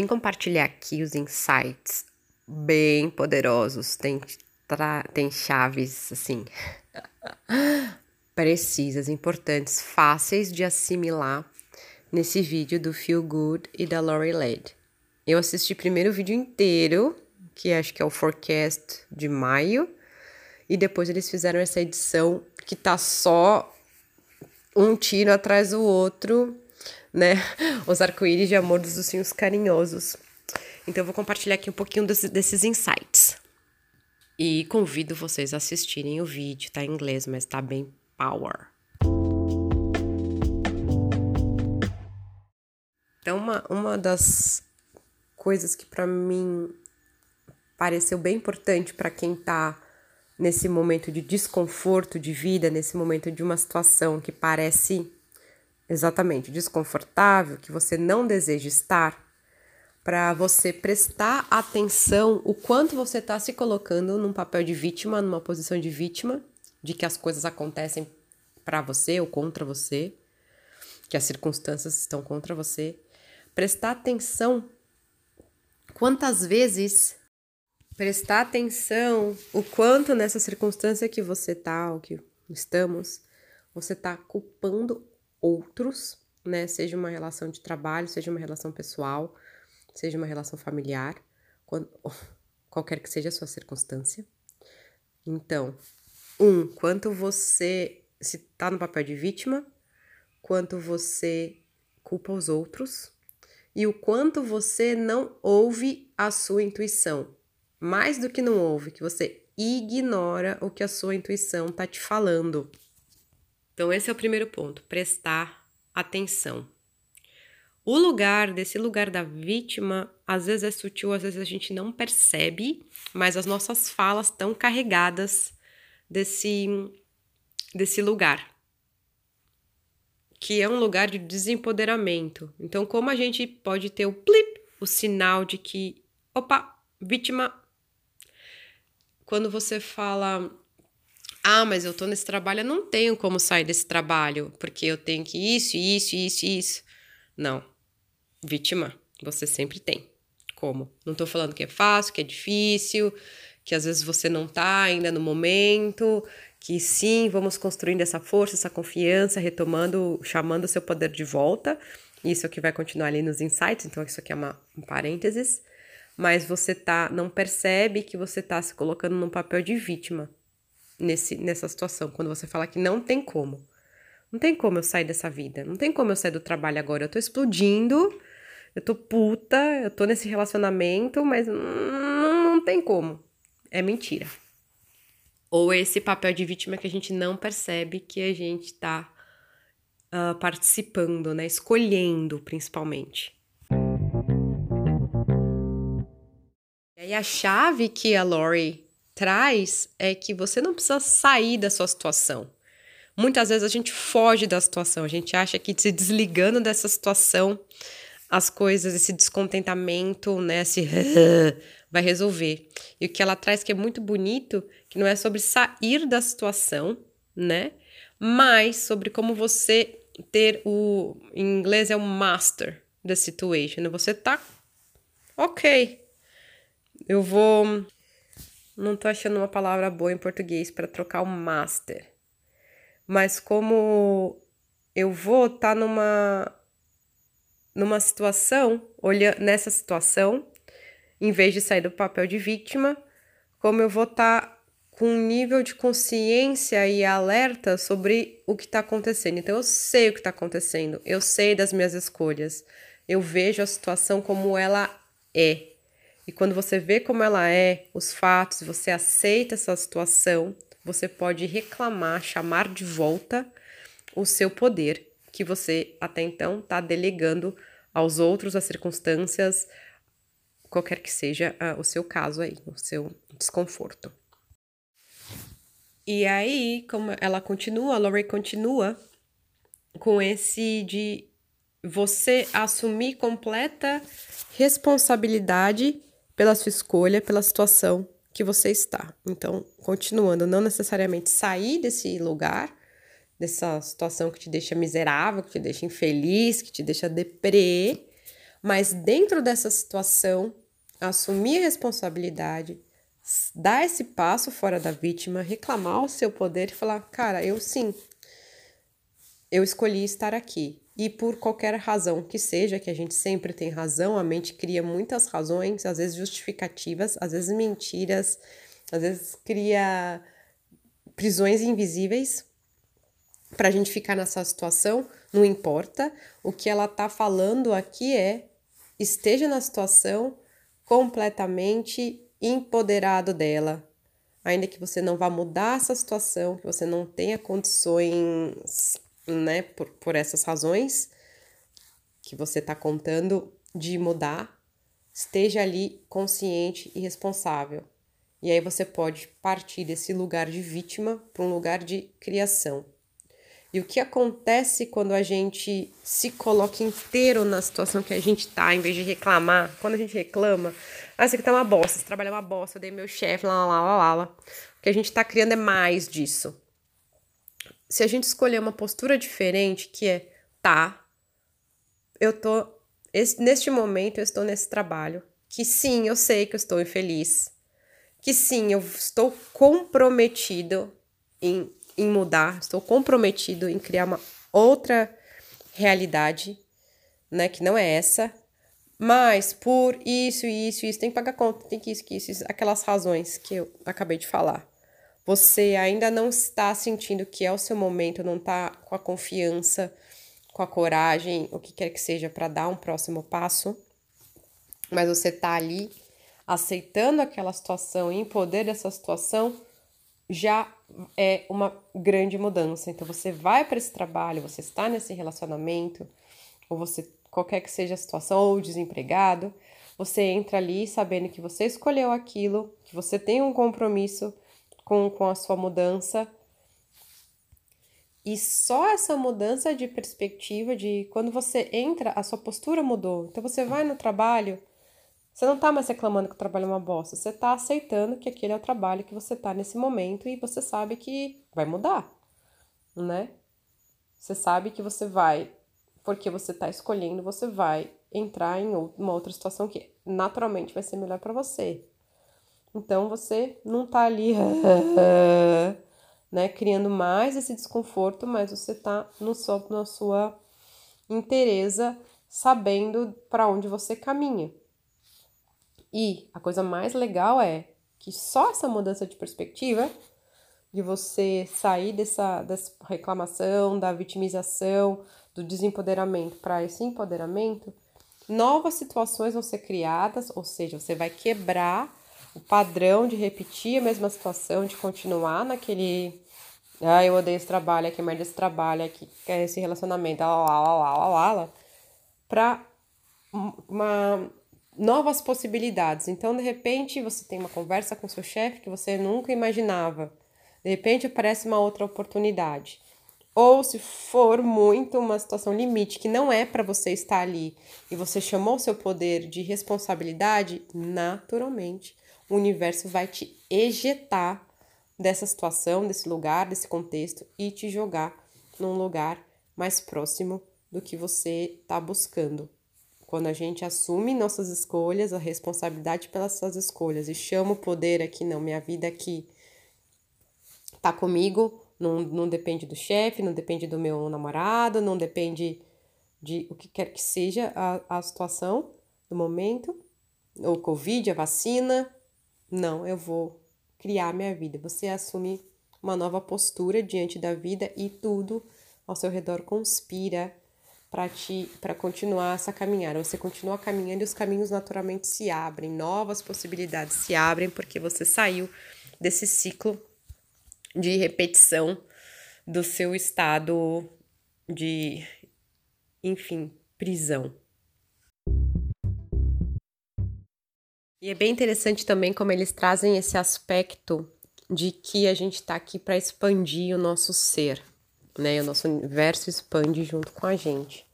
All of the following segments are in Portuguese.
Vim compartilhar aqui os insights bem poderosos. Tem, tem chaves, assim, precisas, importantes, fáceis de assimilar nesse vídeo do Feel Good e da Lori Led. Eu assisti primeiro o vídeo inteiro, que acho que é o forecast de maio, e depois eles fizeram essa edição que tá só um tiro atrás do outro, né? Os arco-íris de amor dos ursinhos carinhosos. Então eu vou compartilhar aqui um pouquinho desse, desses insights. E convido vocês a assistirem o vídeo, tá em inglês, mas tá bem power. Então, uma, uma das coisas que para mim pareceu bem importante para quem tá nesse momento de desconforto de vida, nesse momento de uma situação que parece exatamente desconfortável, que você não deseja estar, para você prestar atenção o quanto você está se colocando num papel de vítima, numa posição de vítima, de que as coisas acontecem para você ou contra você, que as circunstâncias estão contra você. Prestar atenção quantas vezes prestar atenção o quanto nessa circunstância que você tá, ou que estamos, você tá culpando outros, né? Seja uma relação de trabalho, seja uma relação pessoal, seja uma relação familiar, quando, qualquer que seja a sua circunstância. Então, um, quanto você se tá no papel de vítima, quanto você culpa os outros e o quanto você não ouve a sua intuição mais do que não ouve, que você ignora o que a sua intuição tá te falando. Então, esse é o primeiro ponto: prestar atenção. O lugar, desse lugar da vítima, às vezes é sutil, às vezes a gente não percebe, mas as nossas falas estão carregadas desse, desse lugar, que é um lugar de desempoderamento. Então, como a gente pode ter o plip, o sinal de que, opa, vítima quando você fala, ah, mas eu tô nesse trabalho, eu não tenho como sair desse trabalho, porque eu tenho que isso, isso, isso, isso. Não. Vítima, você sempre tem. Como? Não tô falando que é fácil, que é difícil, que às vezes você não tá ainda no momento, que sim, vamos construindo essa força, essa confiança, retomando, chamando o seu poder de volta. Isso é o que vai continuar ali nos insights, então isso aqui é uma, um parênteses mas você tá não percebe que você tá se colocando num papel de vítima nesse nessa situação, quando você fala que não tem como. Não tem como eu sair dessa vida, não tem como eu sair do trabalho agora, eu tô explodindo, eu tô puta, eu tô nesse relacionamento, mas não, não tem como. É mentira. Ou esse papel de vítima que a gente não percebe que a gente tá uh, participando, né? Escolhendo, principalmente. E a chave que a Lori traz é que você não precisa sair da sua situação. Muitas vezes a gente foge da situação, a gente acha que se desligando dessa situação, as coisas, esse descontentamento, né, esse vai resolver. E o que ela traz que é muito bonito, que não é sobre sair da situação, né, mas sobre como você ter o em inglês é o master da situation. Você tá ok, eu vou. Não tô achando uma palavra boa em português para trocar o master. Mas como eu vou estar tá numa numa situação, olhando nessa situação, em vez de sair do papel de vítima, como eu vou estar tá com um nível de consciência e alerta sobre o que está acontecendo. Então eu sei o que está acontecendo, eu sei das minhas escolhas, eu vejo a situação como ela é. E quando você vê como ela é, os fatos, você aceita essa situação, você pode reclamar, chamar de volta o seu poder que você até então está delegando aos outros, às circunstâncias, qualquer que seja uh, o seu caso aí, o seu desconforto. E aí, como ela continua, a Lori continua com esse de você assumir completa responsabilidade pela sua escolha, pela situação que você está. Então, continuando, não necessariamente sair desse lugar, dessa situação que te deixa miserável, que te deixa infeliz, que te deixa deprê, Mas dentro dessa situação, assumir a responsabilidade, dar esse passo fora da vítima, reclamar o seu poder e falar: cara, eu sim, eu escolhi estar aqui. E por qualquer razão que seja, que a gente sempre tem razão, a mente cria muitas razões, às vezes justificativas, às vezes mentiras, às vezes cria prisões invisíveis para a gente ficar nessa situação, não importa. O que ela tá falando aqui é esteja na situação completamente empoderado dela. Ainda que você não vá mudar essa situação, que você não tenha condições, né, por, por essas razões que você está contando de mudar, esteja ali consciente e responsável. E aí você pode partir desse lugar de vítima para um lugar de criação. E o que acontece quando a gente se coloca inteiro na situação que a gente tá, em vez de reclamar? Quando a gente reclama, ah, isso aqui tá uma bosta, esse trabalho é uma bosta, eu dei meu chefe, lá, lá, lá, lá, lá. O que a gente tá criando é mais disso. Se a gente escolher uma postura diferente, que é, tá, eu tô, esse, neste momento eu estou nesse trabalho, que sim, eu sei que eu estou infeliz, que sim, eu estou comprometido em em mudar, estou comprometido em criar uma outra realidade, né, que não é essa, mas por isso, isso, isso, tem que pagar conta, tem que isso, que isso, isso, aquelas razões que eu acabei de falar. Você ainda não está sentindo que é o seu momento, não está com a confiança, com a coragem, o que quer que seja, para dar um próximo passo, mas você está ali aceitando aquela situação e em poder dessa situação, já é uma grande mudança. Então você vai para esse trabalho, você está nesse relacionamento, ou você qualquer que seja a situação, ou desempregado, você entra ali sabendo que você escolheu aquilo, que você tem um compromisso com, com a sua mudança. E só essa mudança de perspectiva de quando você entra, a sua postura mudou. Então você vai no trabalho, você não tá mais reclamando que o trabalho é uma bosta, você tá aceitando que aquele é o trabalho que você tá nesse momento e você sabe que vai mudar, né? Você sabe que você vai, porque você tá escolhendo, você vai entrar em uma outra situação que naturalmente vai ser melhor para você. Então você não tá ali, né, criando mais esse desconforto, mas você tá no seu, na sua inteireza, sabendo para onde você caminha. E a coisa mais legal é que só essa mudança de perspectiva, de você sair dessa, dessa reclamação, da vitimização, do desempoderamento para esse empoderamento, novas situações vão ser criadas, ou seja, você vai quebrar o padrão de repetir a mesma situação, de continuar naquele. Ah, eu odeio esse trabalho, que merda esse trabalho, que é esse relacionamento, lá, lá, lá, lá, lá, lá, pra uma novas possibilidades. Então, de repente, você tem uma conversa com seu chefe que você nunca imaginava. De repente, aparece uma outra oportunidade. Ou se for muito uma situação limite que não é para você estar ali e você chamou seu poder de responsabilidade, naturalmente o universo vai te ejetar dessa situação, desse lugar, desse contexto e te jogar num lugar mais próximo do que você está buscando. Quando a gente assume nossas escolhas, a responsabilidade pelas suas escolhas e chama o poder aqui, não, minha vida aqui tá comigo, não, não depende do chefe, não depende do meu namorado, não depende de o que quer que seja a, a situação do momento, o Covid, a vacina. Não, eu vou criar minha vida. Você assume uma nova postura diante da vida e tudo ao seu redor conspira para te para continuar essa caminhada. Você continua caminhando e os caminhos naturalmente se abrem, novas possibilidades se abrem porque você saiu desse ciclo de repetição do seu estado de, enfim, prisão. E é bem interessante também como eles trazem esse aspecto de que a gente está aqui para expandir o nosso ser né? O nosso universo expande junto com a gente.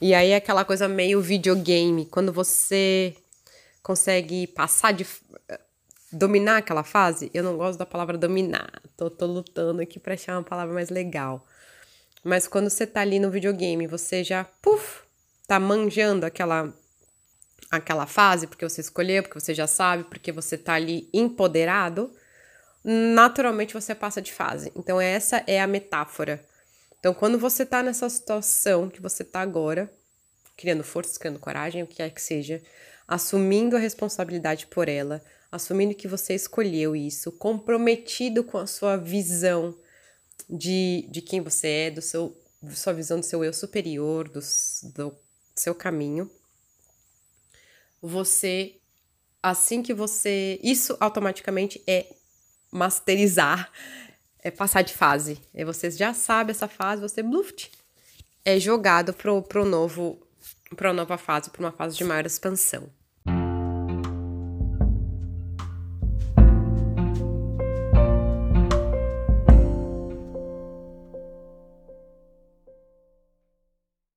E aí é aquela coisa meio videogame, quando você consegue passar de dominar aquela fase. Eu não gosto da palavra dominar. Tô, tô lutando aqui para achar uma palavra mais legal. Mas quando você tá ali no videogame, você já, puf, tá manjando aquela aquela fase porque você escolheu, porque você já sabe, porque você tá ali empoderado, naturalmente você passa de fase. Então essa é a metáfora. Então quando você tá nessa situação que você tá agora, criando forças, criando coragem, o que quer que seja, assumindo a responsabilidade por ela, assumindo que você escolheu isso, comprometido com a sua visão de, de quem você é, do seu, sua visão do seu eu superior, do, do seu caminho, você, assim que você. Isso automaticamente é masterizar, é passar de fase. É você já sabe essa fase, você bluft, é jogado pro, pro novo, pra nova fase, para uma fase de maior expansão.